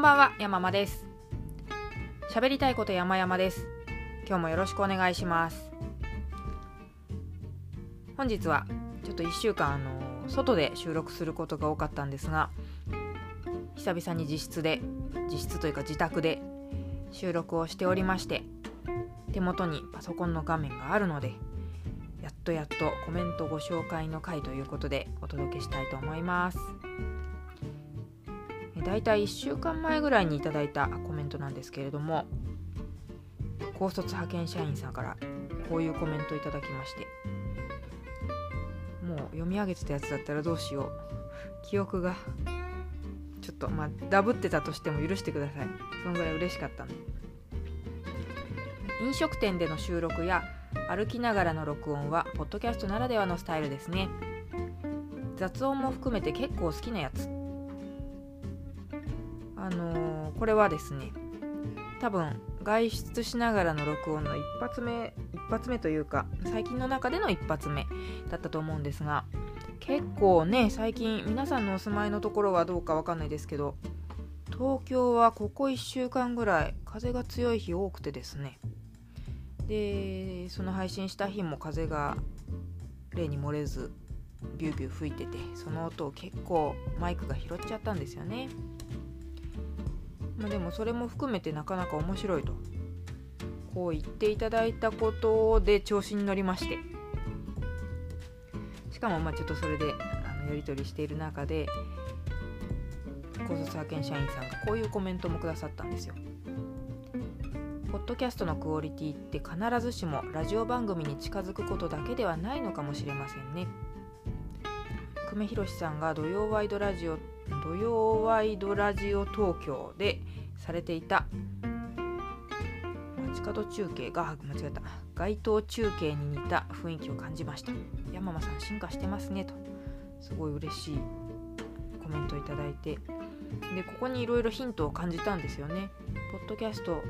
んばんは、山間です。喋りたいこと山々です。今日もよろしくお願いします。本日はちょっと1週間あの外で収録することが多かったんですが、久々に自室で、自室というか自宅で収録をしておりまして、手元にパソコンの画面があるので、やっとやっとコメントご紹介の回ということでお届けしたいと思います。だいたい1週間前ぐらいにいただいたコメントなんですけれども高卒派遣社員さんからこういうコメントいただきましてもう読み上げてたやつだったらどうしよう。記憶がちょっとまあダブってたとしても許してください。そのぐらい嬉しかったんで飲食店での収録や歩きながらの録音はポッドキャストならではのスタイルですね。雑音も含めて結構好きなやつ。これはですね多分外出しながらの録音の一発目一発目というか最近の中での一発目だったと思うんですが結構ね最近皆さんのお住まいのところはどうかわかんないですけど東京はここ1週間ぐらい風が強い日多くてですねでその配信した日も風が例に漏れずビュービュー吹いててその音を結構マイクが拾っちゃったんですよね。まあ、でもそれも含めてなかなか面白いとこう言っていただいたことで調子に乗りましてしかもまあちょっとそれであのやり取りしている中で高卒派遣社員さんがこういうコメントもくださったんですよ。ポッドキャストのクオリティって必ずしもラジオ番組に近づくことだけではないのかもしれませんね。久米宏さんが土曜ワイドラジオ土曜ワイドラジオ東京でされていた街角中継が間違えた。街頭中継に似た雰囲気を感じました。山間さん進化してますねと。すごい嬉しいコメントいただいて。でここにいろいろヒントを感じたんですよね。ポッドキャスト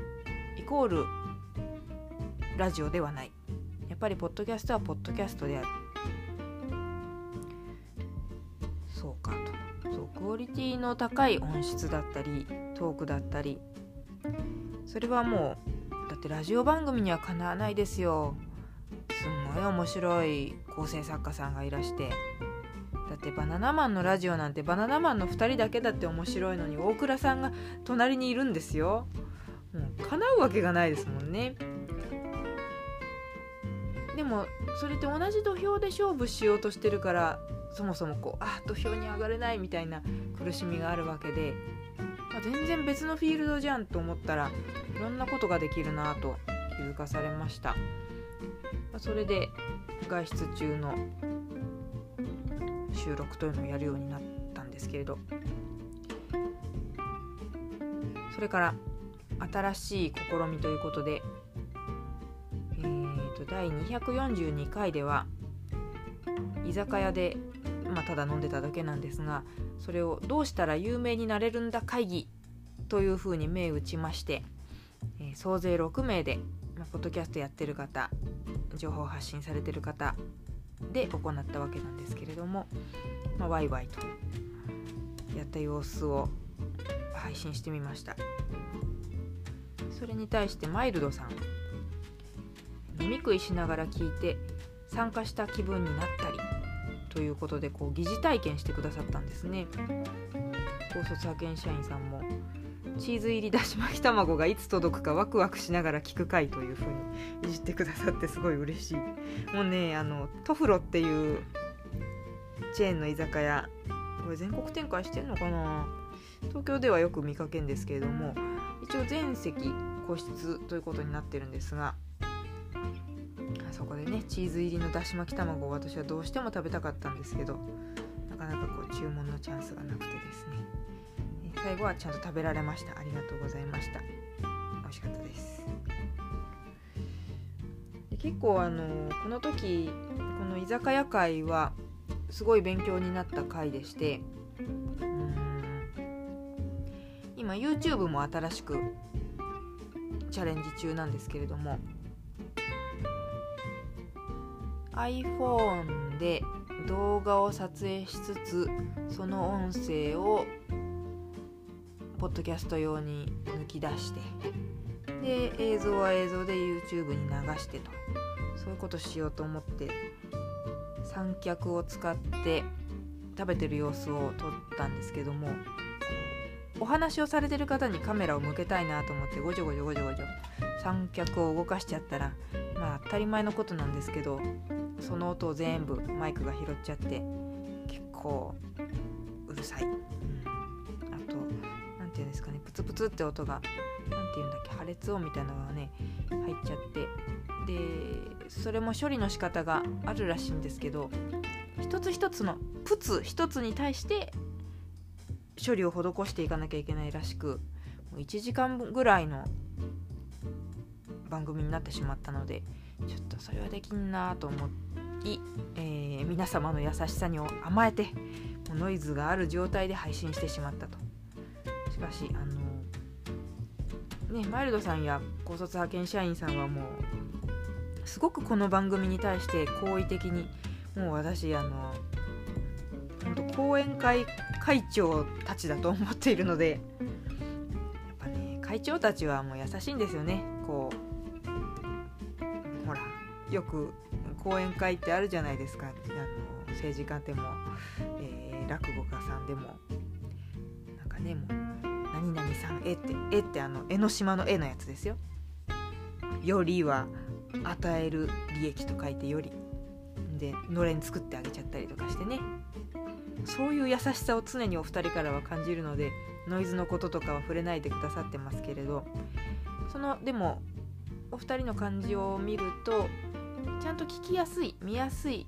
イコールラジオではない。やっぱりポッドキャストはポッドキャストである。そうか。クオリティの高い音質だったりトークだったりそれはもうだってラジオ番組にはかなわないですよ。すんごい面白い構成作家さんがいらしてだってバナナマンのラジオなんてバナナマンの2人だけだって面白いのに大倉さんが隣にいるんですよ。もう叶うわけがないですもんね。でもそれって同じ土俵で勝負しようとしてるからそもそもこうあ土俵に上がれないみたいな苦しみがあるわけで、まあ、全然別のフィールドじゃんと思ったらいろんなことができるなと気づかされました、まあ、それで外出中の収録というのをやるようになったんですけれど。それから新しい試みということで、えー、と第242回では居酒屋でまあ、ただ飲んでただけなんですがそれをどうしたら有名になれるんだ会議というふうに銘打ちまして、えー総勢6名で、まあ、ポッドキャストやってる方情報発信されてる方で行ったわけなんですけれども、まあ、ワイワイとやった様子を配信してみました。それに対してマイルドさん飲み食いしながら聞いて参加した気分になったりということでこう疑似体験してくださったんですね。高卒派遣社員さんもチーズ入りだし巻き卵がいつ届くかワクワクしながら聞く回というふうにいじってくださってすごい嬉しい。もうねあのトフロっていうチェーンの居酒屋これ全国展開してんのかな？東京ではよく見かけんですけれども一応全席個室ということになってるんですがそこでねチーズ入りのだし巻き卵を私はどうしても食べたかったんですけどなかなかこう注文のチャンスがなくてですね。え最後はちゃんと食べられました。ありがとうございました。美味しかったです。で結構あのこの時この居酒屋会はすごい勉強になった回でして今 YouTube も新しくチャレンジ中なんですけれども iPhone で動画を撮影しつつその音声をポッドキャスト用に抜き出してで映像は映像で YouTube に流してとそういうことしようと思って三脚を使って食べてる様子を撮ったんですけどもお話をされてる方にカメラを向けたいなと思ってごちょごちょごちょごちょ三脚を動かしちゃったらまあ当たり前のことなんですけどその音を全部マイクが拾っちゃって結構うるさい、うん、あと何て言うんですかねプツプツって音が何て言うんだっけ破裂音みたいなのがね入っちゃって。でそれも処理の仕方があるらしいんですけど一つ一つのプツ一つに対して処理を施していかなきゃいけないらしく1時間ぐらいの番組になってしまったのでちょっとそれはできんなと思って。い、えー、皆様の優しさに甘えてノイズがある状態で配信してしまったと。しかしあのねマイルドさんや高卒派遣社員さんはもうすごくこの番組に対して好意的にもう私あの本当講演会会長たちだと思っているのでやっぱね会長たちはもう優しいんですよね。こうほらよく講演会ってあるじゃないですか。あの政治家でも、えー、落語家さんでも。なんかねもう「何々さん絵」って「絵」ってあの江ノ島の絵のやつですよ。よりは与える利益と書いてより。でのれん作ってあげちゃったりとかしてね。そういう優しさを常にお二人からは感じるのでノイズのこととかは触れないでくださってますけれど。そのでもお二人の感じを見るとちゃんと聞きやすい見やすい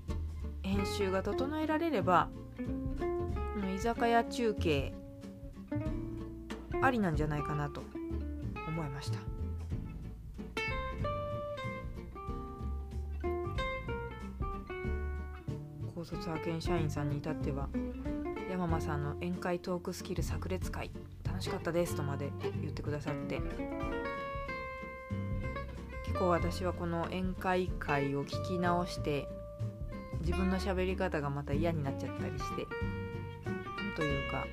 編集が整えられれば居酒屋中継ありなんじゃないかなと思いました。高卒派遣社員さんに至っては山間さんの宴会トークスキル炸裂会楽しかったですとまで言ってくださって結構私はこの宴会会を聞き直して自分の喋り方がまた嫌になっちゃったりしてなんというか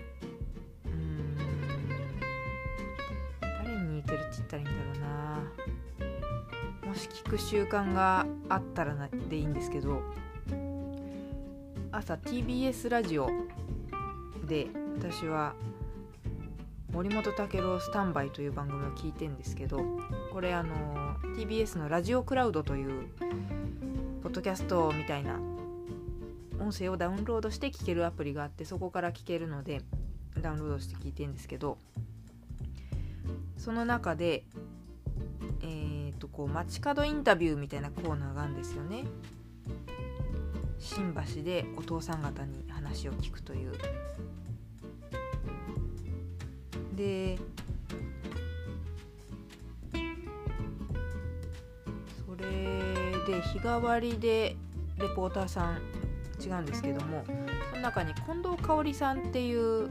うん誰に似てるって言ったらいいんだろうな。もし聞く習慣があったらでいいんですけど朝 TBS ラジオで私は森本武郎スタンバイという番組を聞いてんですけどこれあの TBS のラジオクラウドというポッドキャストみたいな音声をダウンロードして聞けるアプリがあってそこから聞けるのでダウンロードして聞いてんですけどその中でえっ、とこう街角インタビューみたいなコーナーがあるんですよね。新橋でお父さん方に話を聞くという。で。それで日替わりでレポーターさん違うんですけどもその中に近藤香織さんっていう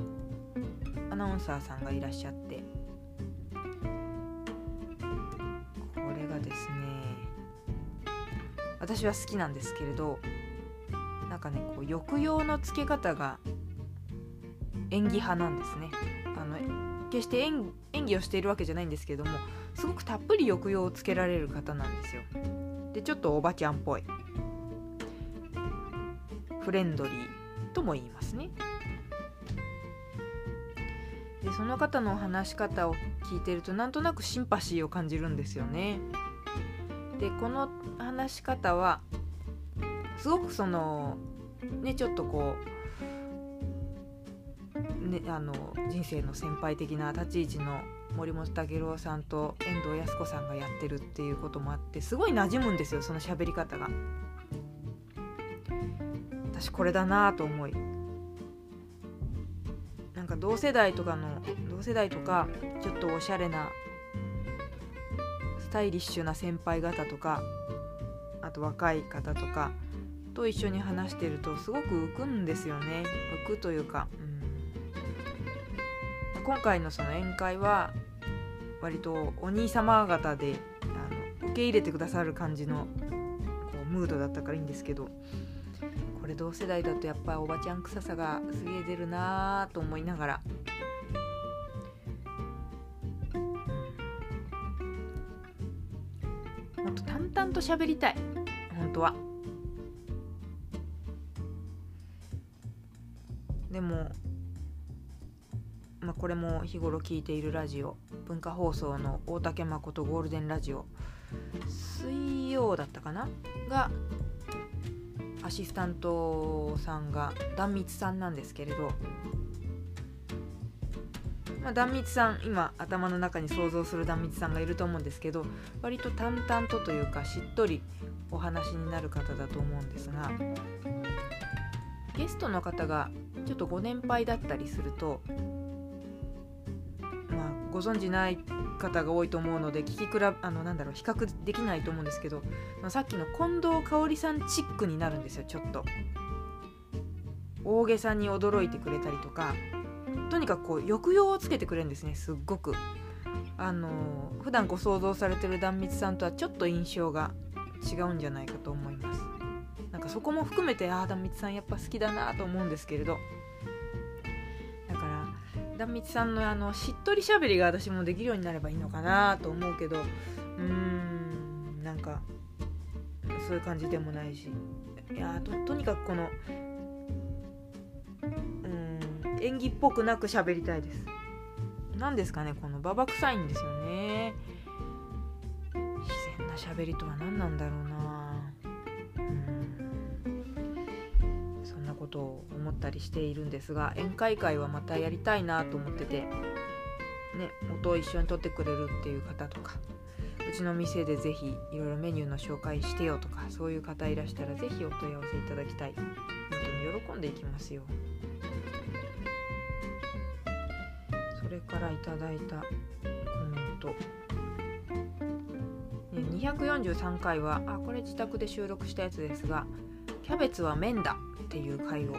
アナウンサーさんがいらっしゃって。これがですね私は好きなんですけれどなんかねこう抑揚のつけ方が演技派なんですね。あの決して演技をしているわけじゃないんですけどもすごくたっぷり抑揚をつけられる方なんですよ。でちょっとおばちゃんっぽい。フレンドリーとも言いますね。でその方の話し方を聞いてるとなんとなくシンパシーを感じるんですよね。でこの話し方はすごくそのねちょっとこう、ね、あの人生の先輩的な立ち位置の森本武郎さんと遠藤靖子さんがやってるっていうこともあってすごい馴染むんですよその喋り方が。私これだなと思い。なんか同世代とかの同世代とかちょっとおしゃれなスタイリッシュな先輩方とかあと若い方とかと一緒に話してるとすごく浮くんですよね。浮くというか、うん、今回のその宴会は割とお兄様方であの受け入れてくださる感じのこうムードだったからいいんですけどこれ同世代だとやっぱおばちゃん臭さがすげえ出るなーと思いながら。もっと淡々と喋りたい。本当は。でもまあ、これも日頃聞いているラジオ文化放送の大竹誠ゴールデンラジオ水曜だったかな？がアシスタントさんが壇蜜さんなんですけれど、まあ、壇蜜さん今頭の中に想像する壇蜜さんがいると思うんですけど割と淡々とというかしっとりお話になる方だと思うんですがゲストの方がちょっとご年配だったりするとご存じない方が多いと思うので聞き比べあのなんだろう比較できないと思うんですけどさっきの近藤香織さんチックになるんですよちょっと。大げさに驚いてくれたりとかとにかくこう抑揚をつけてくれるんですねすっごく。あの普段ご想像されてる壇蜜さんとはちょっと印象が違うんじゃないかと思います。なんかそこも含めてああ壇蜜さんやっぱ好きだなと思うんですけれど。壇蜜さんのあのしっとりしゃべりが私もできるようになればいいのかなと思うけどうーんなんかそういう感じでもないし。いやととにかくこのうん演技っぽくなく喋りたいです。何ですかねこのババ臭いんですよね。自然な喋りとは何なんだろうな。ことを思ったりしているんですが宴会会はまたやりたいなと思ってて、ね、音を一緒に撮ってくれるっていう方とかうちの店でぜひいろいろメニューの紹介してよとかそういう方いらしたらぜひお問い合わせいただきたい。本当に喜んでいきますよ。それからいただいたコメント。243回はあこれ自宅で収録したやつですがキャベツは麺だ。っていう回を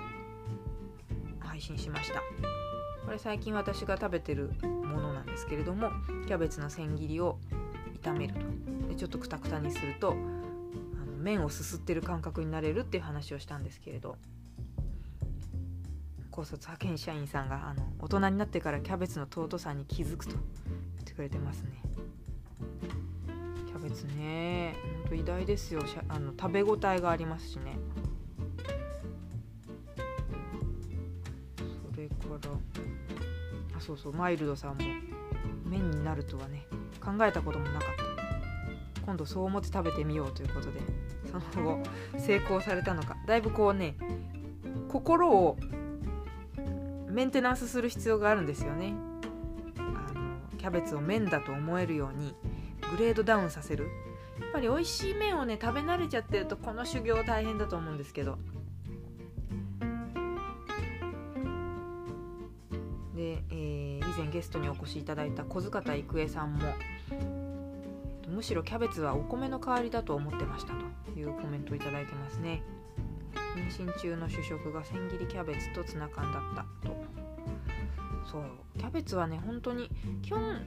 配信しました。これ最近私が食べてるものなんですけれどもキャベツの千切りを炒めると。でちょっとくたくたにするとあの麺をすすってる感覚になれるっていう話をしたんですけれど。高卒派遣社員さんがあの大人になってからキャベツの尊さに気づくと。言ってくれてますね。キャベツねほんと偉大ですよ。あの食べ応えがありますしね。からあそうそうマイルドさんも麺になるとはね考えたこともなかった。今度そう思って食べてみようということでその後成功されたのか。だいぶこうね心をメンテナンスする必要があるんですよね。あのキャベツを麺だと思えるようにグレードダウンさせる。やっぱり美味しい麺をね食べ慣れちゃってるとこの修行大変だと思うんですけど。で、えー、以前ゲストにお越しいただいた小塚田郁恵さんもむしろキャベツはお米の代わりだと思ってましたというコメントをいただいてますね。妊娠中の主食が千切りキャベツとツナ缶だったと。そうキャベツはね本当に基本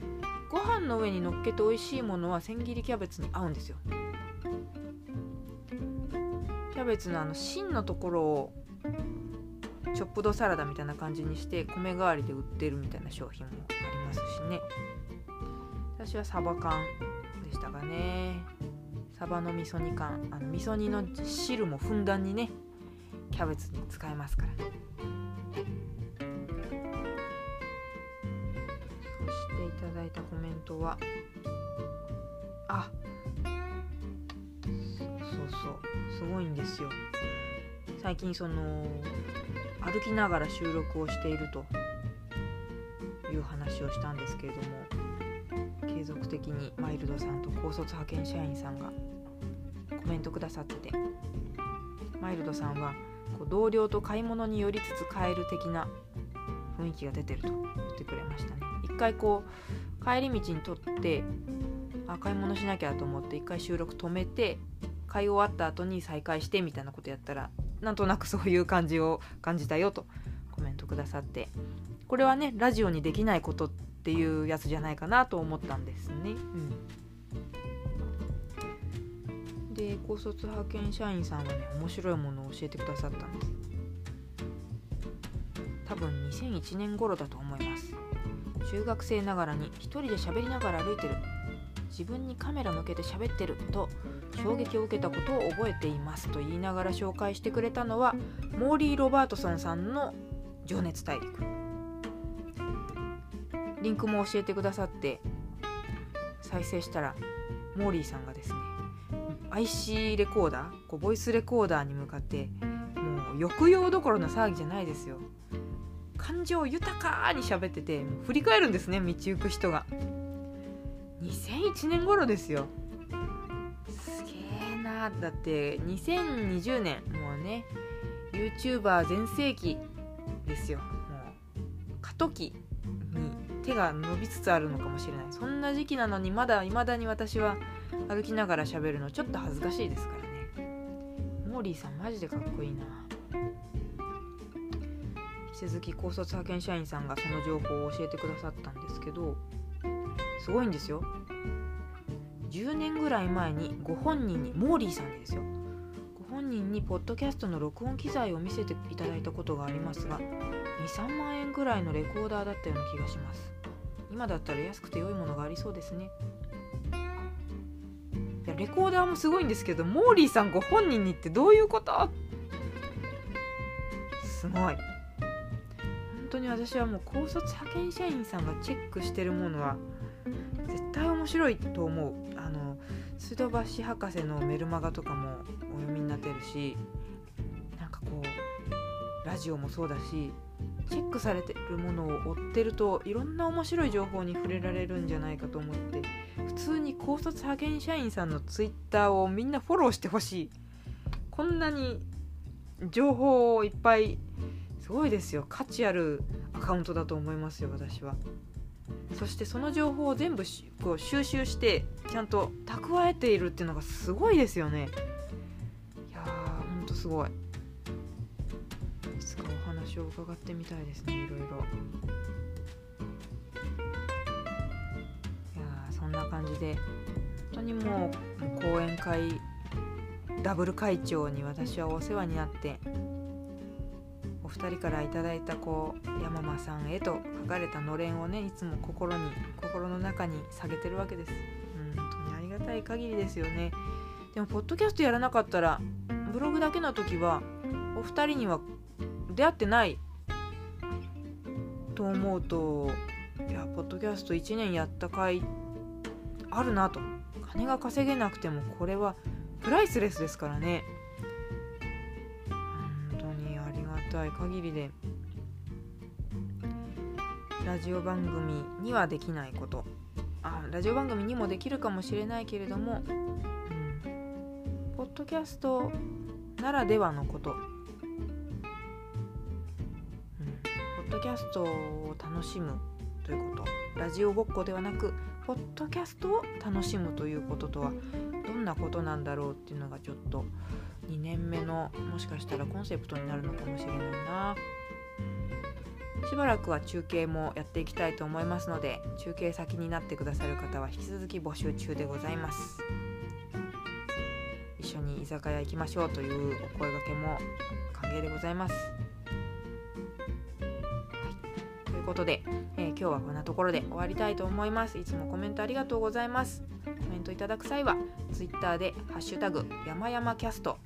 ご飯の上に乗っけて美味しいものは千切りキャベツに合うんですよ。キャベツのあの芯のところをチョップドサラダみたいな感じにして米代わりで売ってるみたいな商品もありますしね。私はサバ缶でしたがね。サバの味噌煮缶。あの味噌煮の汁もふんだんにねキャベツに使えますからね。そしていただいたコメントはあそうそう。すごいんですよ。最近その歩きながら収録をしているという話をしたんですけれども継続的にマイルドさんと高卒派遣社員さんがコメントくださっててマイルドさんはこう同僚と買い物に寄りつつ帰る的な雰囲気が出てると言ってくれましたね。一回こう帰り道にとってあ買い物しなきゃと思って一回収録止めて買い終わった後に再開してみたいなことやったらなんとなくそういう感じを感じたよとコメントくださってこれはねラジオにできないことっていうやつじゃないかなと思ったんですね。うん、で高卒派遣社員さんはね面白いものを教えてくださったんです。多分2001年頃だと思います。中学生ながらに一人で喋りながら歩いてる自分にカメラ向けて喋ってると衝撃を受けたことを覚えていますと言いながら紹介してくれたのはモーリー・ロバートソンさんの「情熱大陸」リンクも教えてくださって再生したらモーリーさんがですね IC レコーダーこうボイスレコーダーに向かってもう抑揚どころの騒ぎじゃないですよ。感情豊かに喋ってて振り返るんですね道行く人が。2001年頃ですよ。だって2020年もうね YouTuber 全盛期ですよ。もう過渡期に手が伸びつつあるのかもしれない。そんな時期なのにまだ未だに私は歩きながら喋るのちょっと恥ずかしいですからね。モーリーさんマジでかっこいいな。引き続き高卒派遣社員さんがその情報を教えてくださったんですけどすごいんですよ。10年ぐらい前にご本人にモーリーさんですよ。ご本人にポッドキャストの録音機材を見せていただいたことがありますが23万円ぐらいのレコーダーだったような気がします。今だったら安くて良いものがありそうですね。いやレコーダーもすごいんですけどモーリーさんご本人にってどういうこと？すごい。本当に私はもう高卒派遣社員さんがチェックしてるものは絶対面白いと思う。あの水道橋博士のメルマガとかもお読みになってるしなんかこうラジオもそうだしチェックされてるものを追ってるといろんな面白い情報に触れられるんじゃないかと思って普通に高卒派遣社員さんのツイッターをみんなフォローしてほしい。こんなに情報をいっぱいすごいですよ。価値あるアカウントだと思いますよ私は。そしてその情報を全部こう収集してちゃんと蓄えているっていうのがすごいですよね。いやーほんとすごい。いつかお話を伺ってみたいですねいろいろ。いやーそんな感じで本当にもう講演会ダブル会長に私はお世話になってお二人からいただいたこう山間さんへと書かれたのれんをねいつも心に心の中に下げてるわけです。本当にありがたい限りですよね。でもポッドキャストやらなかったらブログだけの時はお二人には出会ってないと思うといやポッドキャスト1年やった回あるなと。金が稼げなくてもこれはプライスレスですからね。たい限りでラジオ番組にはできないこと。あラジオ番組にもできるかもしれないけれども、うん、ポッドキャストならではのこと、うん、ポッドキャストを楽しむということ。ラジオごっこではなくポッドキャストを楽しむということとはどんなことなんだろうっていうのがちょっと2年目のもしかしたらコンセプトになるのかもしれないな。しばらくは中継もやっていきたいと思いますので中継先になってくださる方は引き続き募集中でございます。一緒に居酒屋行きましょうというお声がけも歓迎でございます、はい、ということで、えー、今日はこんなところで終わりたいと思います。いつもコメントありがとうございます。コメントいただく際は Twitter で「ハッシュタグ山々キャスト」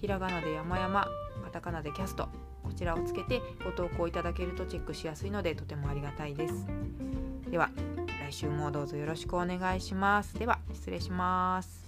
ひらがなで山々カタカナでキャストこちらをつけてご投稿いただけるとチェックしやすいのでとてもありがたいです。では来週もどうぞよろしくお願いします。では失礼します。